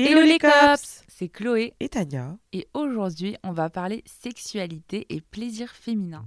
Hello les cops. C'est Chloé. Et Tania. Et aujourd'hui on va parler sexualité et plaisir féminin.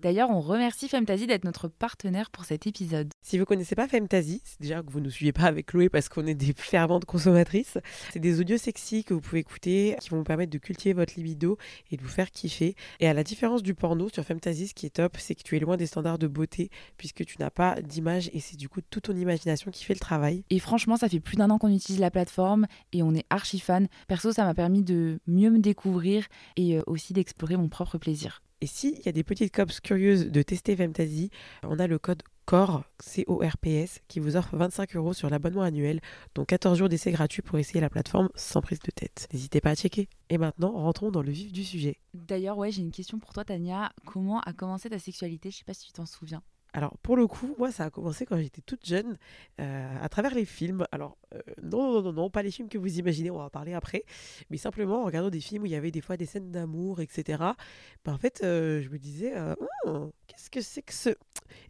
D'ailleurs, on remercie Femtasy d'être notre partenaire pour cet épisode. Si vous connaissez pas Femtasy, c'est déjà que vous ne suivez pas avec Chloé parce qu'on est des ferventes consommatrices. C'est des audios sexy que vous pouvez écouter qui vont vous permettre de cultiver votre libido et de vous faire kiffer. Et à la différence du porno sur Femtasy, ce qui est top, c'est que tu es loin des standards de beauté puisque tu n'as pas d'image et c'est du coup toute ton imagination qui fait le travail. Et franchement, ça fait plus d'un an qu'on utilise la plateforme et on est archi fan. Perso, ça m'a permis de mieux me découvrir et euh, aussi d'explorer mon propre plaisir. Et s'il y a des petites cops curieuses de tester Femtasy, on a le code CORS, C-O-R-P-S, qui vous offre 25 euros sur l'abonnement annuel, dont 14 jours d'essai gratuit pour essayer la plateforme sans prise de tête. N'hésitez pas à checker. Et maintenant, rentrons dans le vif du sujet. D'ailleurs, ouais, j'ai une question pour toi, Tania. Comment a commencé ta sexualité? Je sais pas si tu t'en souviens. Alors pour le coup, moi ça a commencé quand j'étais toute jeune, euh, à travers les films. Alors euh, non, non, non, non, pas les films que vous imaginez, on va en parler après, mais simplement en regardant des films où il y avait des fois des scènes d'amour, etc. Ben, en fait, euh, je me disais, euh, Oh, qu'est-ce que c'est que ce...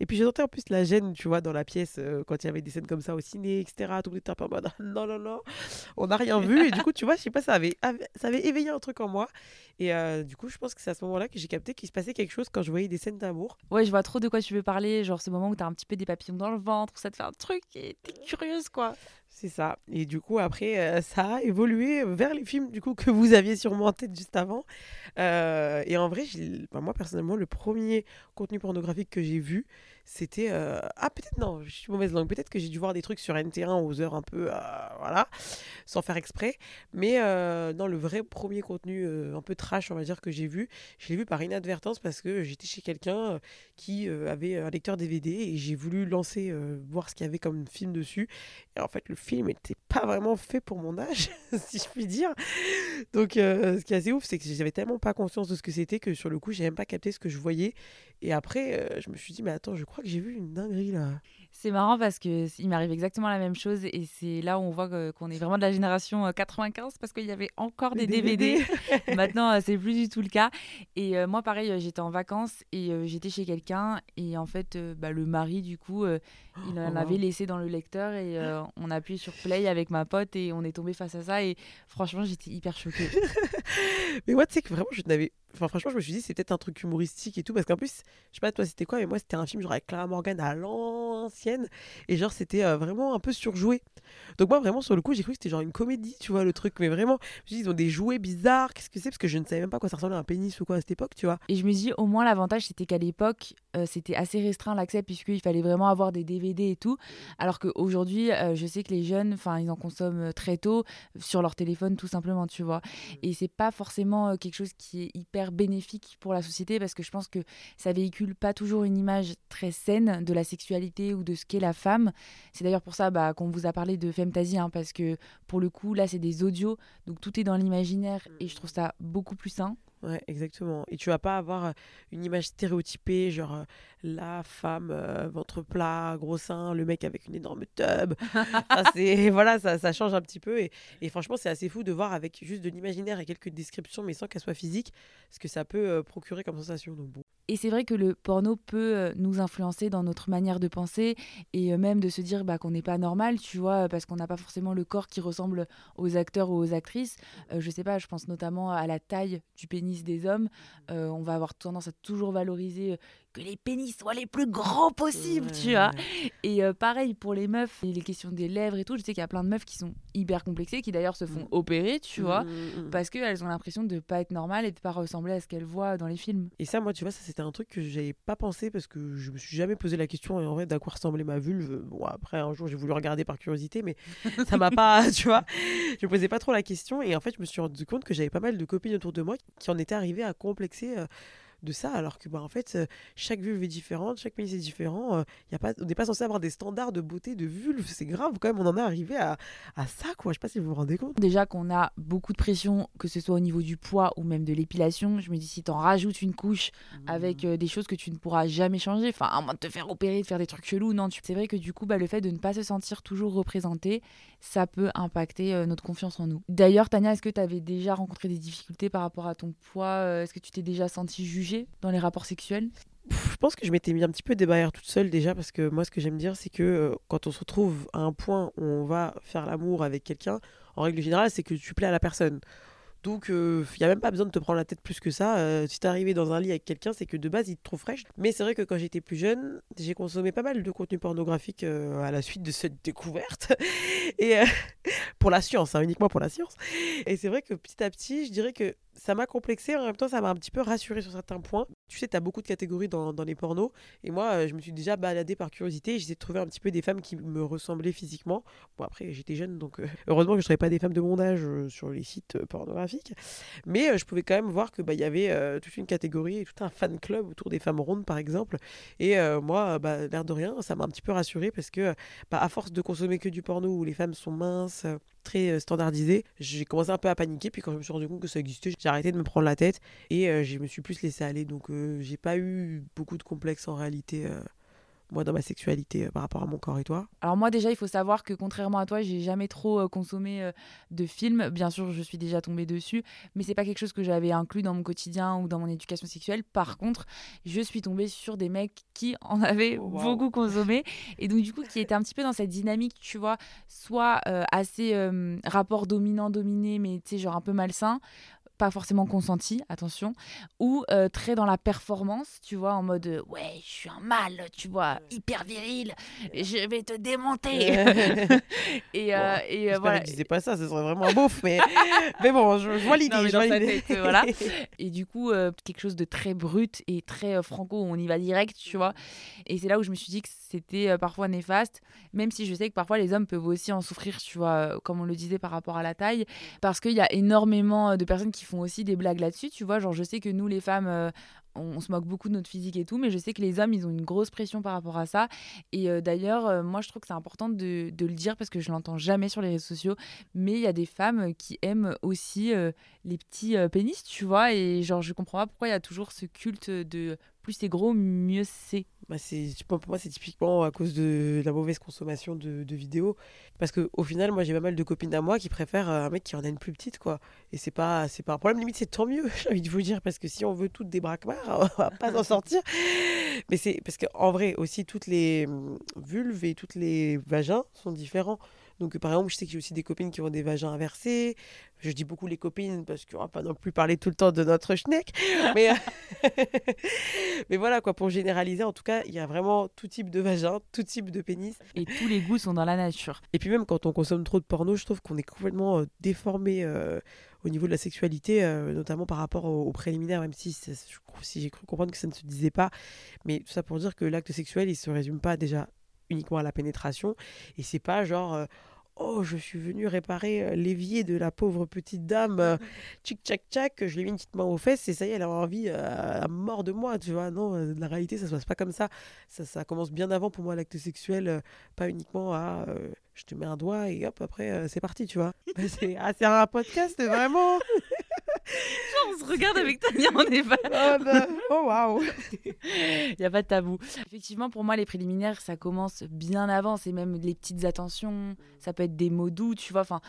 Et puis j'ai sentais en plus la gêne, tu vois, dans la pièce, quand il y avait des scènes comme ça au ciné, etc. Tout le monde était un non, non, non, on n'a rien vu. Et du coup, tu vois, je sais pas, ça avait, ça avait éveillé un truc en moi. Et du coup, je pense que c'est à ce moment-là que j'ai capté qu'il se passait quelque chose quand je voyais des scènes d'amour. Ouais, je vois trop de quoi tu veux parler. Genre ce moment où t'as un petit peu des papillons dans le ventre, ça te fait un truc et t'es curieuse, quoi. C'est ça. Et du coup, après, euh, ça a évolué vers les films du coup que vous aviez sûrement en tête juste avant. Euh, et en vrai, enfin, moi personnellement, le premier contenu pornographique que j'ai vu, c'était euh, ah peut-être non, je suis mauvaise langue. Peut-être que j'ai dû voir des trucs sur NT1 aux heures un peu euh, voilà, sans faire exprès. Mais euh, non, le vrai premier contenu un peu trash, on va dire que j'ai vu, je l'ai vu par inadvertance parce que j'étais chez quelqu'un qui avait un lecteur DVD et j'ai voulu lancer voir ce qu'il y avait comme film dessus. Et en fait, le film n'était pas vraiment fait pour mon âge, si je puis dire. Donc, ce qui est assez ouf, c'est que j'avais tellement pas conscience de ce que c'était que sur le coup, j'ai même pas capté ce que je voyais. Et après, je me suis dit, mais attends, je crois que j'ai vu une dinguerie là. C'est marrant parce que il m'arrive exactement la même chose et c'est là où on voit qu'on est vraiment de la génération euh, 95 parce qu'il y avait encore des Les DVD. Maintenant, euh, c'est plus du tout le cas. Et euh, moi, pareil, euh, j'étais en vacances et euh, j'étais chez quelqu'un et en fait, euh, bah, le mari, du coup, euh, il en Oh, avait wow. laissé dans le lecteur et euh, on a appuyé sur play avec ma pote et on est tombé face à ça et franchement, j'étais hyper choquée. Mais moi, tu sais que vraiment, je n'avais. Enfin, franchement, je me suis dit, c'est peut-être un truc humoristique et tout. Parce qu'en plus, je sais pas, toi, c'était quoi, mais moi, c'était un film genre avec Clara Morgan à l'ancienne. Et genre, c'était euh, vraiment un peu surjoué. Donc, moi, vraiment, sur le coup, j'ai cru que c'était genre une comédie, tu vois, le truc. Mais vraiment, je me ils ont des jouets bizarres. Qu'est-ce que c'est? Parce que je ne savais même pas quoi ça ressemblait à un pénis ou quoi à cette époque, tu vois. Et je me dis, au moins, l'avantage, c'était qu'à l'époque, euh, c'était assez restreint l'accès, puisqu'il fallait vraiment avoir des DVD et tout. Alors qu'aujourd'hui, euh, je sais que les jeunes, enfin, ils en consomment très tôt sur leur téléphone, tout simplement, tu vois. Et c'est pas forcément quelque chose qui est hyper bénéfique pour la société, parce que je pense que ça véhicule pas toujours une image très saine de la sexualité ou de ce qu'est la femme. C'est d'ailleurs pour ça bah, qu'on vous a parlé de Femtasy, hein, parce que pour le coup, là, c'est des audios, donc tout est dans l'imaginaire, et je trouve ça beaucoup plus sain. Ouais, exactement. Et tu vas pas avoir euh, une image stéréotypée, genre euh, la femme, euh, ventre plat, gros sein, le mec avec une énorme tub. C'est, voilà, ça, ça change un petit peu. Et, et franchement, c'est assez fou de voir avec juste de l'imaginaire et quelques descriptions, mais sans qu'elles soient physiques, ce que ça peut euh, procurer comme sensation. Donc bon. Et c'est vrai que le porno peut euh, nous influencer dans notre manière de penser et euh, même de se dire bah, qu'on n'est pas normal, tu vois, parce qu'on n'a pas forcément le corps qui ressemble aux acteurs ou aux actrices. Euh, je sais pas, je pense notamment à la taille du pénis des hommes. Euh, on va avoir tendance à toujours valoriser euh, que les pénis soient les plus grands possibles, tu vois. Et euh, pareil pour les meufs, les questions des lèvres et tout, je sais qu'il y a plein de meufs qui sont hyper complexées, qui d'ailleurs se font Mm. opérer, tu vois, mm, mm. parce qu'elles ont l'impression de pas être normales et de pas ressembler à ce qu'elles voient dans les films. Et ça, moi, tu vois, ça c'était un truc que j'avais pas pensé parce que je me suis jamais posé la question et en vrai d'à quoi ressemblait ma vulve. Bon, après, un jour, j'ai voulu regarder par curiosité, mais ça m'a pas, tu vois, je me posais pas trop la question et en fait, je me suis rendu compte que j'avais pas mal de copines autour de moi qui en étaient arrivées à complexer. euh, de ça, alors que bah, en fait, chaque vulve est différente, chaque pénis est différent. y a pas, on n'est pas censé avoir des standards de beauté de vulve, c'est grave quand même, on en est arrivé à, à ça, quoi. Je sais pas si vous vous rendez compte. Déjà qu'on a beaucoup de pression, que ce soit au niveau du poids ou même de l'épilation, je me dis si t'en rajoutes une couche avec euh, des choses que tu ne pourras jamais changer, enfin à moins de te faire opérer, de faire des trucs chelous, non, tu... c'est vrai que du coup bah, le fait de ne pas se sentir toujours représenté, ça peut impacter euh, notre confiance en nous. D'ailleurs Tania, est-ce que tu avais déjà rencontré des difficultés par rapport à ton poids Est-ce que tu t'es déjà sentie jugée dans les rapports sexuels Je pense que je m'étais mis un petit peu des barrières toute seule déjà parce que moi ce que j'aime dire c'est que euh, quand on se retrouve à un point où on va faire l'amour avec quelqu'un, en règle générale c'est que tu plais à la personne. Donc il n'y a même pas besoin de te prendre la tête plus que ça. Euh, si t'es arrivé dans un lit avec quelqu'un c'est que de base il te trouve fraîche. Mais c'est vrai que quand j'étais plus jeune j'ai consommé pas mal de contenu pornographique euh, à la suite de cette découverte. Et euh, pour la science, hein, uniquement pour la science. Et c'est vrai que petit à petit je dirais que ça m'a complexé, en même temps ça m'a un petit peu rassuré sur certains points. Tu sais, tu as beaucoup de catégories dans, dans les pornos, et moi euh, je me suis déjà baladée par curiosité, j'essayais de trouver un petit peu des femmes qui me ressemblaient physiquement. Bon après j'étais jeune, donc euh, heureusement que je ne trouvais pas des femmes de mon âge euh, sur les sites pornographiques, mais je pouvais quand même voir que bah, y avait toute une catégorie, tout un fan club autour des femmes rondes par exemple, et moi, bah, l'air de rien, ça m'a un petit peu rassuré parce que bah, à force de consommer que du porno où les femmes sont minces, euh, standardisées, j'ai commencé un peu à paniquer, puis quand je me suis rendu compte que ça existait, j'ai arrêté de me prendre la tête et euh, je me suis plus laissé aller. Donc euh, j'ai pas eu beaucoup de complexes en réalité, moi, dans ma sexualité euh, par rapport à mon corps et toi. Alors moi déjà, il faut savoir que contrairement à toi, j'ai jamais trop euh, consommé euh, de films. Bien sûr, je suis déjà tombée dessus, mais c'est pas quelque chose que j'avais inclus dans mon quotidien ou dans mon éducation sexuelle. Par contre, je suis tombée sur des mecs qui en avaient Oh, wow. beaucoup consommé et donc du coup qui étaient un petit peu dans cette dynamique, tu vois, soit euh, assez euh, rapport dominant-dominé, mais tu sais genre un peu malsain pas forcément consenti, attention, ou euh, très dans la performance, tu vois, en mode euh, ouais, je suis un mâle, tu vois, hyper viril, je vais te démonter. et euh, Bon, et voilà. qu'il disait pas ça, ce serait vraiment un beauf, mais, mais bon, je, je vois l'idée. Je voilà. Et du coup, quelque chose de très brut et très franco, on y va direct, tu vois. Et c'est là où je me suis dit que c'était parfois néfaste, même si je sais que parfois les hommes peuvent aussi en souffrir, tu vois, comme on le disait par rapport à la taille, parce qu'il y a énormément de personnes qui font aussi des blagues là-dessus, tu vois. Genre, je sais que nous, les femmes, euh, on, se moque beaucoup de notre physique et tout, mais je sais que les hommes, ils ont une grosse pression par rapport à ça. Et euh, d'ailleurs, euh, moi, je trouve que c'est important de, de le dire parce que je l'entends jamais sur les réseaux sociaux, mais il y a des femmes qui aiment aussi les petits pénis, tu vois. Et genre, je comprends pas pourquoi il y a toujours ce culte de plus c'est gros, mieux c'est. Bah, c'est, pour moi, c'est typiquement à cause de la mauvaise consommation de, vidéos. Parce que au final, moi, j'ai pas mal de copines à moi qui préfèrent euh, un mec qui en a une plus petite, quoi. Et c'est pas, c'est pas un problème. Limite, c'est tant mieux, j'ai envie de vous dire. Parce que si on veut toutes des braquemars, on va pas s'en sortir. Mais c'est parce qu'en vrai, aussi, toutes les hum, vulves et toutes les vagins sont différents. Donc, par exemple, je sais que j'ai aussi des copines qui ont des vagins inversés. Je dis beaucoup les copines parce qu'on va pas non plus parler tout le temps de notre schneck. Mais, mais voilà, quoi, pour généraliser, en tout cas, il y a vraiment tout type de vagin, tout type de pénis. Et tous les goûts sont dans la nature. Et puis même quand on consomme trop de porno, je trouve qu'on est complètement euh, déformé euh, au niveau de la sexualité, euh, notamment par rapport aux, préliminaires, même si, si j'ai cru comprendre que ça ne se disait pas. Mais tout ça pour dire que l'acte sexuel, il se résume pas déjà uniquement à la pénétration. Et c'est pas genre... euh, Oh, je suis venu réparer euh, l'évier de la pauvre petite dame. euh, tchic tchac tchac, je lui ai mis une petite main aux fesses et ça y est, elle a envie à mort de moi, tu vois. Non, la réalité, ça se passe pas comme ça. Ça, ça commence bien avant pour moi, l'acte sexuel, pas uniquement à euh, je te mets un doigt et hop, après, euh, c'est parti, tu vois. c'est ah, c'est un podcast, vraiment. On se regarde avec Tania, on est pas. oh, bah, oh, waouh. Il n'y a pas de tabou. Effectivement, pour moi, les préliminaires, ça commence bien avant. C'est même les petites attentions. Ça peut être des mots doux, tu vois. Enfin,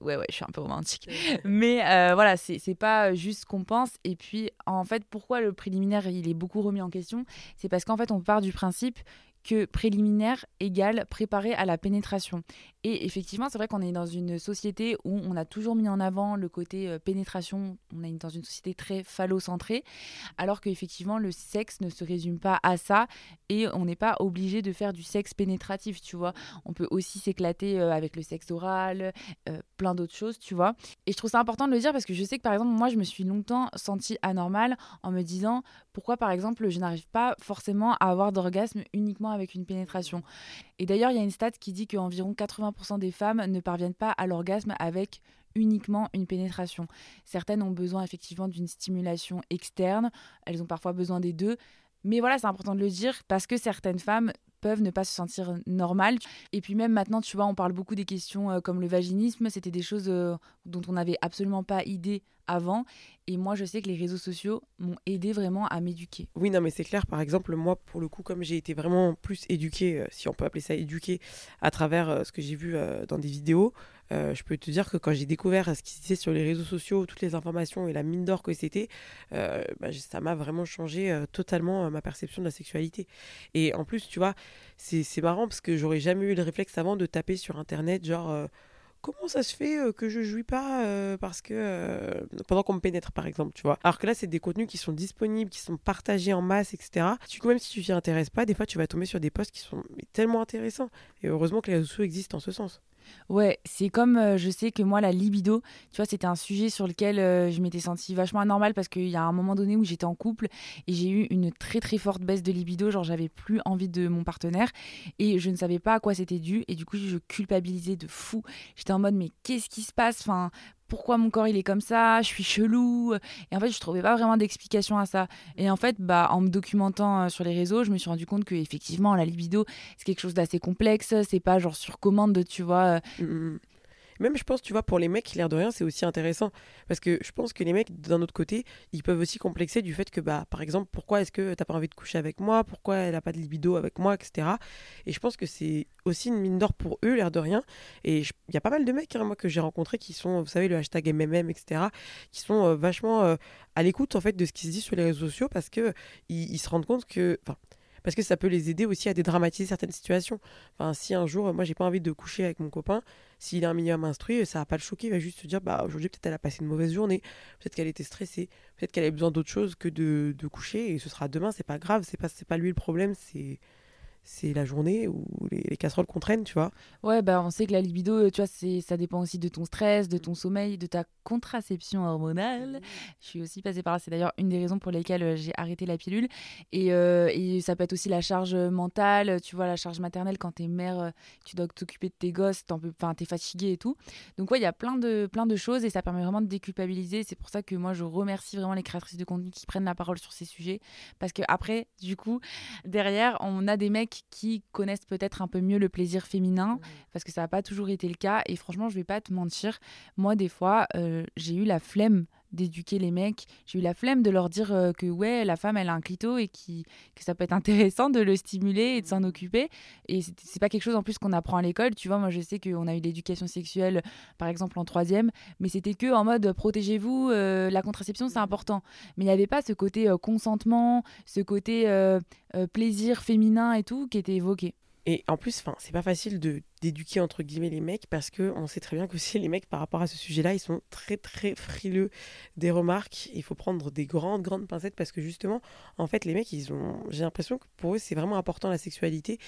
ouais, ouais, je suis un peu romantique. Mais euh, voilà, c'est c'est pas juste ce qu'on pense. Et puis, en fait, pourquoi le préliminaire, il est beaucoup remis en question? C'est parce qu'en fait, on part du principe que préliminaire égale préparé à la pénétration. Et effectivement, c'est vrai qu'on est dans une société où on a toujours mis en avant le côté euh, pénétration. On est dans une société très phallocentrée, alors qu'effectivement, le sexe ne se résume pas à ça et on n'est pas obligé de faire du sexe pénétratif, tu vois. On peut aussi s'éclater euh, avec le sexe oral, euh, plein d'autres choses, tu vois. Et je trouve ça important de le dire parce que je sais que par exemple, moi, je me suis longtemps sentie anormale en me disant pourquoi par exemple je n'arrive pas forcément à avoir d'orgasme uniquement avec une pénétration. Et d'ailleurs, il y a une stat qui dit qu'environ 80% des femmes ne parviennent pas à l'orgasme avec uniquement une pénétration. Certaines ont besoin effectivement d'une stimulation externe, elles ont parfois besoin des deux. Mais voilà, c'est important de le dire parce que certaines femmes peuvent ne pas se sentir normales. Et puis même maintenant, tu vois, on parle beaucoup des questions euh, comme le vaginisme, c'était des choses euh, dont on n'avait absolument pas idée avant. Et moi, je sais que les réseaux sociaux m'ont aidé vraiment à m'éduquer. Oui, non, mais c'est clair. Par exemple, moi, pour le coup, comme j'ai été vraiment plus éduquée, euh, si on peut appeler ça éduquée, à travers ce que j'ai vu dans des vidéos, je peux te dire que quand j'ai découvert ce qui se disait sur les réseaux sociaux, toutes les informations et la mine d'or que c'était, bah, ça m'a vraiment changé totalement ma perception de la sexualité. Et en plus, tu vois, c'est marrant parce que j'aurais jamais eu le réflexe avant de taper sur Internet, genre comment ça se fait que je jouis pas parce que pendant qu'on me pénètre par exemple tu vois alors que là c'est des contenus qui sont disponibles qui sont partagés en masse etc coup même si tu t'y intéresses pas des fois tu vas tomber sur des posts qui sont tellement intéressants. Et heureusement que les réseaux sociaux existent en ce sens Ouais, c'est comme euh, je sais que moi, la libido, tu vois, c'était un sujet sur lequel euh, je m'étais sentie vachement anormale parce qu'il y a un moment donné où j'étais en couple et j'ai eu une très très forte baisse de libido, genre j'avais plus envie de mon partenaire et je ne savais pas à quoi c'était dû et du coup je culpabilisais de fou. J'étais en mode mais qu'est-ce qui se passe? Enfin, pourquoi mon corps il est comme ça, je suis chelou. Et en fait, je trouvais pas vraiment d'explication à ça. Et en fait, bah, en me documentant euh, sur les réseaux, je me suis rendu compte que effectivement, la libido, c'est quelque chose d'assez complexe. C'est pas genre sur commande, tu vois. Mmh, mmh, mmh. Même, je pense, tu vois, pour les mecs, l'air de rien, c'est aussi intéressant. Parce que je pense que les mecs, d'un autre côté, ils peuvent aussi complexer du fait que, bah, par exemple, pourquoi est-ce que t'as pas envie de coucher avec moi? Pourquoi elle a pas de libido avec moi, etc. Et je pense que c'est aussi une mine d'or pour eux, l'air de rien. Et il y a pas mal de mecs, hein, moi, que j'ai rencontrés qui sont, vous savez, le hashtag MMM, etc., qui sont euh, vachement euh, à l'écoute, en fait, de ce qui se dit sur les réseaux sociaux parce que ils, ils se rendent compte que. Enfin, parce que ça peut les aider aussi à dédramatiser certaines situations. Enfin, si un jour, moi, j'ai pas envie de coucher avec mon copain, s'il a un minimum instruit, ça va pas le choquer, il va juste se dire, bah, aujourd'hui, peut-être elle a passé une mauvaise journée, peut-être qu'elle était stressée, peut-être qu'elle avait besoin d'autre chose que de, de, coucher, et ce sera demain, c'est pas grave, c'est pas, pas lui le problème, c'est c'est la journée où les, casseroles contraignent, tu vois. Ouais, bah on sait que la libido, tu vois, ça dépend aussi de ton stress, de ton sommeil, de ta contraception hormonale. Je suis aussi passée par là, c'est d'ailleurs une des raisons pour lesquelles euh, j'ai arrêté la pilule. Et, euh, et, ça peut être aussi la charge mentale, tu vois, la charge maternelle quand t'es mère, euh, tu dois t'occuper de tes gosses, t'es fatiguée et tout. Donc ouais, il y a plein de, plein de choses et ça permet vraiment de déculpabiliser. C'est pour ça que moi je remercie vraiment les créatrices de contenu qui prennent la parole sur ces sujets. Parce que après, du coup, derrière, on a des mecs qui connaissent peut-être un peu mieux le plaisir féminin, mmh. parce que ça n'a pas toujours été le cas. Et franchement, je vais pas te mentir, moi, des fois, euh, j'ai eu la flemme d'éduquer les mecs. J'ai eu la flemme de leur dire euh, que ouais, la femme elle a un clito et qui, que ça peut être intéressant de le stimuler et de s'en occuper. Et c'est pas quelque chose en plus qu'on apprend à l'école. Tu vois, moi je sais qu'on a eu l'éducation sexuelle par exemple en troisième, mais c'était que en mode protégez-vous, euh, la contraception c'est important. Mais il n'y avait pas ce côté consentement, ce côté euh, plaisir féminin et tout qui était évoqué. Et en plus, c'est pas facile de d'éduquer entre guillemets les mecs parce que on sait très bien que si les mecs par rapport à ce sujet-là, ils sont très très frileux des remarques. Il faut prendre des grandes grandes pincettes parce que justement, en fait, les mecs, ils ont, j'ai l'impression que pour eux, c'est vraiment important la sexualité.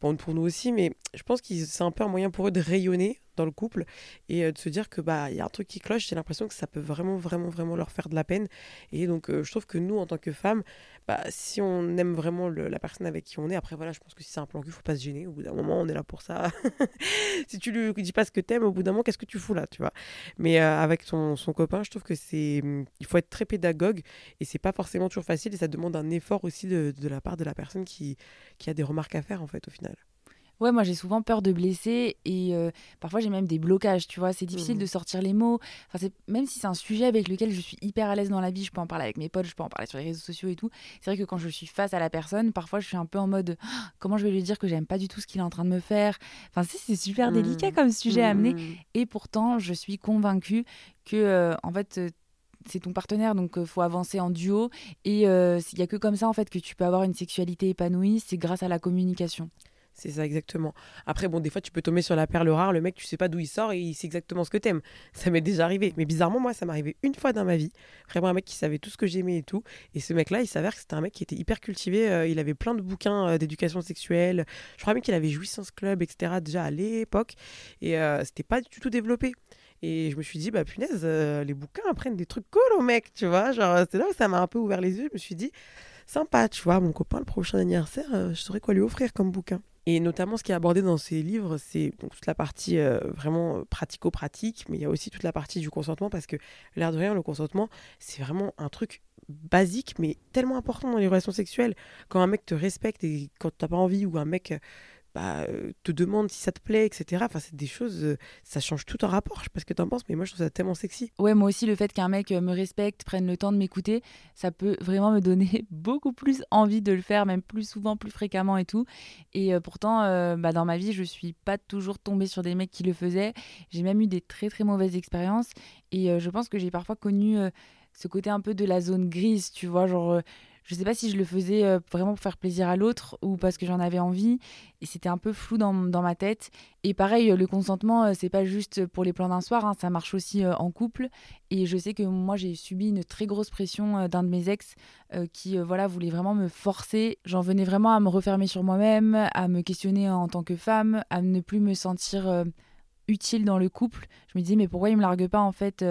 Bon, pour nous aussi, mais je pense que c'est un peu un moyen pour eux de rayonner dans le couple et euh, de se dire que bah il y a un truc qui cloche j'ai l'impression que ça peut vraiment vraiment vraiment leur faire de la peine et donc euh, je trouve que nous en tant que femmes bah, si on aime vraiment la personne avec qui on est après voilà je pense que si c'est un plan cul faut pas se gêner au bout d'un moment on est là pour ça si tu lui dis pas ce que t'aimes au bout d'un moment qu'est-ce que tu fous là tu vois? Mais euh, avec son, copain je trouve que c'est il faut être très pédagogue et c'est pas forcément toujours facile et ça demande un effort aussi de, de la part de la personne qui, qui a des remarques à faire en fait au final Ouais, moi j'ai souvent peur de blesser et euh, parfois j'ai même des blocages, tu vois. C'est difficile mmh. de sortir les mots. Enfin, même si c'est un sujet avec lequel je suis hyper à l'aise dans la vie, je peux en parler avec mes potes, je peux en parler sur les réseaux sociaux et tout. C'est vrai que quand je suis face à la personne, parfois je suis un peu en mode «Ah, comment je vais lui dire que j'aime pas du tout ce qu'il est en train de me faire? Enfin, c'est super délicat mmh. comme sujet à amener. Mmh. Et pourtant, je suis convaincue que, euh, en fait, euh, c'est ton partenaire, donc il faut avancer en duo. Et il n'y a que comme ça, en fait, que tu peux avoir une sexualité épanouie, c'est grâce à la communication. C'est ça, exactement. Après, bon, des fois, tu peux tomber sur la perle rare. Le mec, tu sais pas d'où il sort et il sait exactement ce que t'aimes. Ça m'est déjà arrivé. Mais bizarrement, moi, ça m'est arrivé une fois dans ma vie. Vraiment, un mec qui savait tout ce que j'aimais et tout. Et ce mec-là, il s'avère que c'était un mec qui était hyper cultivé. Euh, il avait plein de bouquins euh, d'éducation sexuelle. Je crois même qu'il avait Jouissance Club, etc. déjà à l'époque. Et euh, c'était pas du tout développé. Et je me suis dit, bah punaise, euh, les bouquins apprennent des trucs cool aux mecs, tu vois. Genre, c'est là où ça m'a un peu ouvert les yeux. Je me suis dit, sympa, tu vois, mon copain, le prochain anniversaire, euh, je saurais quoi lui offrir comme bouquin. Et notamment, ce qui est abordé dans ces livres, c'est toute la partie euh, vraiment pratico-pratique, mais il y a aussi toute la partie du consentement, parce que l'air de rien, le consentement, c'est vraiment un truc basique, mais tellement important dans les relations sexuelles. Quand un mec te respecte et quand t'as pas envie, ou un mec bah, euh, te demande si ça te plaît, etc. Enfin, c'est des choses, euh, ça change tout en rapport. Je sais pas ce que t'en penses, mais moi, je trouve ça tellement sexy. Ouais, moi aussi, le fait qu'un mec euh, me respecte, prenne le temps de m'écouter, ça peut vraiment me donner beaucoup plus envie de le faire, même plus souvent, plus fréquemment et tout. Et pourtant, bah, dans ma vie, je suis pas toujours tombée sur des mecs qui le faisaient. J'ai même eu des très, très mauvaises expériences. Et je pense que j'ai parfois connu ce côté un peu de la zone grise, tu vois, genre je sais pas si je le faisais euh, vraiment pour faire plaisir à l'autre ou parce que j'en avais envie. Et c'était un peu flou dans, ma tête. Et pareil, le consentement, euh, c'est pas juste pour les plans d'un soir, hein, ça marche aussi euh, en couple. Et je sais que moi, j'ai subi une très grosse pression d'un de mes ex qui voilà, voulait vraiment me forcer. J'en venais vraiment à me refermer sur moi-même, à me questionner en tant que femme, à ne plus me sentir utile dans le couple. Je me disais, mais pourquoi il me largue pas en fait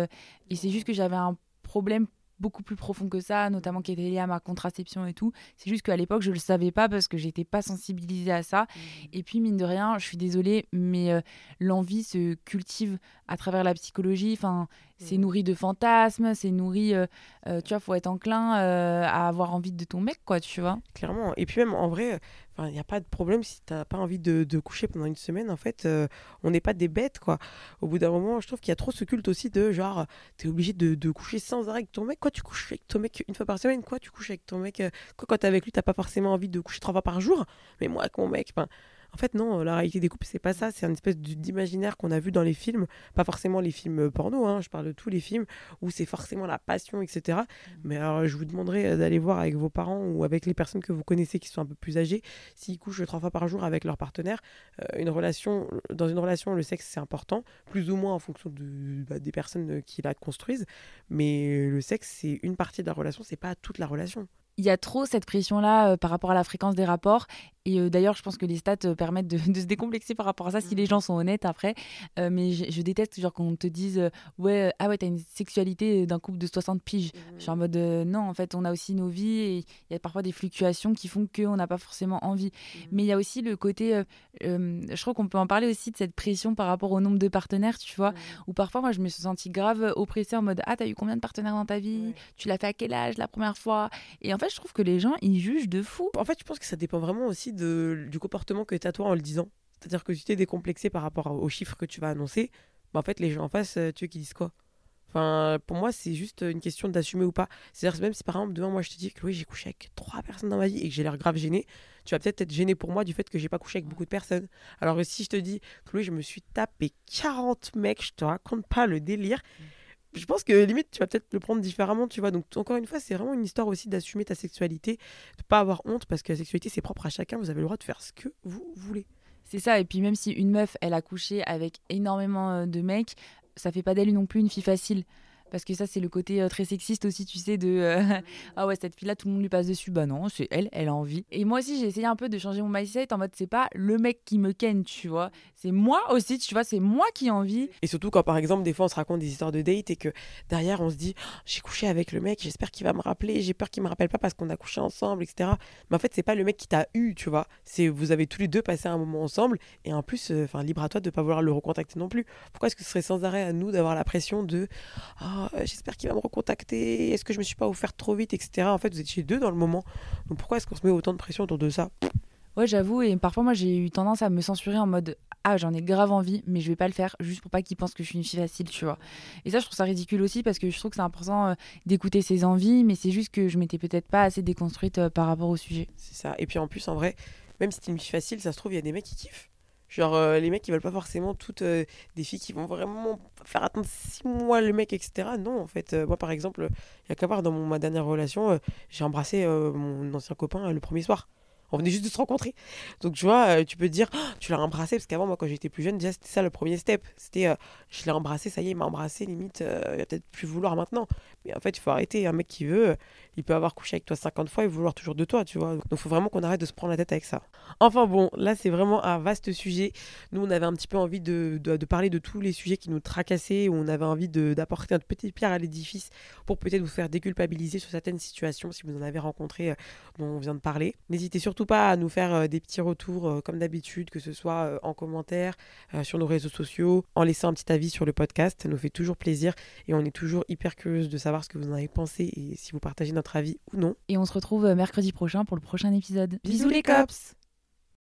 Et c'est juste que j'avais un problème beaucoup plus profond que ça, notamment qui était lié à ma contraception et tout. C'est juste qu'à l'époque, je ne le savais pas parce que j'étais pas sensibilisée à ça. Mmh. Et puis, mine de rien, je suis désolée, mais euh, l'envie se cultive à travers la psychologie. Enfin, c'est mmh. nourri de fantasmes, c'est nourri, euh, euh, tu vois, faut être enclin à avoir envie de ton mec, quoi, tu vois. Clairement. Et puis même, en vrai, il n'y a pas de problème si tu n'as pas envie de, de, coucher pendant une semaine. En fait, euh, on n'est pas des bêtes, quoi. Au bout d'un moment, je trouve qu'il y a trop ce culte aussi de genre, tu es obligé de, de, coucher sans arrêt avec ton mec. Quoi, tu couches avec ton mec une fois par semaine? Quoi, tu couches avec ton mec euh, Quoi, quand tu avec lui, tu pas forcément envie de coucher trois fois par jour? Mais moi, avec mon mec, en fait, non, la réalité des couples, c'est pas ça. C'est une espèce d'imaginaire qu'on a vu dans les films. Pas forcément les films porno, hein, je parle de tous les films où c'est forcément la passion, etc. Mmh. Mais alors, je vous demanderai euh, d'aller voir avec vos parents ou avec les personnes que vous connaissez qui sont un peu plus âgées, s'ils couchent trois fois par jour avec leur partenaire. Euh, une relation, dans une relation, le sexe, c'est important, plus ou moins en fonction de, bah, des personnes qui la construisent. Mais le sexe, c'est une partie de la relation, c'est pas toute la relation il y a trop cette pression-là euh, par rapport à la fréquence des rapports. Et euh, d'ailleurs, je pense que les stats euh, permettent de, se décomplexer par rapport à ça si les gens sont honnêtes après. mais je, déteste genre qu'on te dise ouais ah ouais t'as une sexualité d'un couple de 60 piges. Je suis en mode non en fait on a aussi nos vies et il y a parfois des fluctuations qui font qu'on n'a pas forcément envie. Mais il y a aussi le côté, je crois qu'on peut en parler aussi de cette pression par rapport au nombre de partenaires, tu vois. Ou parfois moi je me suis sentie grave oppressée en mode ah t'as eu combien de partenaires dans ta vie? Tu l'as fait à quel âge la première fois? Et en fait je trouve que les gens, ils jugent de fou. En fait, je pense que ça dépend vraiment aussi de, du comportement que tu as toi en le disant. C'est-à-dire que tu es décomplexé par rapport aux chiffres que tu vas annoncer, bah en fait, les gens en face, euh, tu veux qu'ils disent quoi? Enfin, pour moi, c'est juste une question d'assumer ou pas. C'est-à-dire, même si par exemple, demain, moi, je te dis que oui, j'ai couché avec trois personnes dans ma vie et que j'ai l'air grave gêné, tu vas peut-être être gêné pour moi du fait que j'ai pas couché avec beaucoup de personnes. Alors que si je te dis que oui, je me suis tapé 40 mecs, je te raconte pas le délire je pense que limite, tu vas peut-être le prendre différemment, tu vois. Donc, encore une fois, c'est vraiment une histoire aussi d'assumer ta sexualité, de pas avoir honte, parce que la sexualité, c'est propre à chacun. Vous avez le droit de faire ce que vous voulez. C'est ça. Et puis, même si une meuf, elle a couché avec énormément euh, de mecs, ça fait pas d'elle non plus une fille facile. Parce que ça, c'est le côté euh, très sexiste aussi, tu sais, de euh, ah ouais, cette fille-là, tout le monde lui passe dessus. Bah non, c'est elle, elle a envie. Et moi aussi, j'ai essayé un peu de changer mon mindset en mode, c'est pas le mec qui me ken, tu vois. C'est moi aussi, tu vois, c'est moi qui ai envie. Et surtout quand, par exemple, des fois, on se raconte des histoires de date et que derrière, on se dit, oh, j'ai couché avec le mec, j'espère qu'il va me rappeler, j'ai peur qu'il me rappelle pas parce qu'on a couché ensemble, etc. Mais en fait, c'est pas le mec qui t'a eu, tu vois. C'est vous avez tous les deux passé un moment ensemble et en plus, euh, enfin, libre à toi de pas vouloir le recontacter non plus. Pourquoi est-ce que ce serait sans arrêt à nous d'avoir la pression de, oh, j'espère qu'il va recontacter Est-ce que je me suis pas offert trop vite, etc. En fait, vous étiez deux dans le moment. Donc pourquoi est-ce qu'on se met autant de pression autour de ça? Ouais, j'avoue. Et parfois, moi, j'ai eu tendance à me censurer en mode Ah, j'en ai grave envie, mais je vais pas le faire juste pour pas qu'ils pensent que je suis une fille facile, tu vois. Et ça, je trouve ça ridicule aussi parce que je trouve que c'est important euh, d'écouter ses envies, mais c'est juste que je m'étais peut-être pas assez déconstruite euh, par rapport au sujet. C'est ça. Et puis en plus, en vrai, même si t'es une fille facile, ça se trouve, il y a des mecs qui kiffent. Genre, euh, les mecs, ils veulent pas forcément toutes euh, des filles qui vont vraiment faire attendre six mois le mec, etc. Non, en fait, euh, moi, par exemple, il y a qu'à voir dans ma dernière relation, j'ai embrassé mon ancien copain le premier soir. On venait juste de se rencontrer. Donc, tu vois, euh, tu peux te dire, Oh, tu l'as embrassé. Parce qu'avant, moi, quand j'étais plus jeune, déjà, c'était ça le premier step. C'était, euh, je l'ai embrassé, ça y est, il m'a embrassé, limite, euh, il va peut-être plus vouloir maintenant. Mais en fait, il faut arrêter. Un mec qui veut, il peut avoir couché avec toi 50 fois et vouloir toujours de toi, tu vois. Donc, il faut vraiment qu'on arrête de se prendre la tête avec ça. Enfin, bon, là, c'est vraiment un vaste sujet. Nous, on avait un petit peu envie de, de, parler de tous les sujets qui nous tracassaient, où on avait envie d'apporter notre petite pierre à l'édifice pour peut-être vous faire déculpabiliser sur certaines situations si vous en avez rencontré dont on vient de parler. N'hésitez surtout pas à nous faire euh, des petits retours euh, comme d'habitude, que ce soit euh, en commentaire, sur nos réseaux sociaux, en laissant un petit avis sur le podcast. Ça nous fait toujours plaisir et on est toujours hyper curieuse de savoir ce que vous en avez pensé et si vous partagez notre avis ou non. Et on se retrouve mercredi prochain pour le prochain épisode. Bisous les cops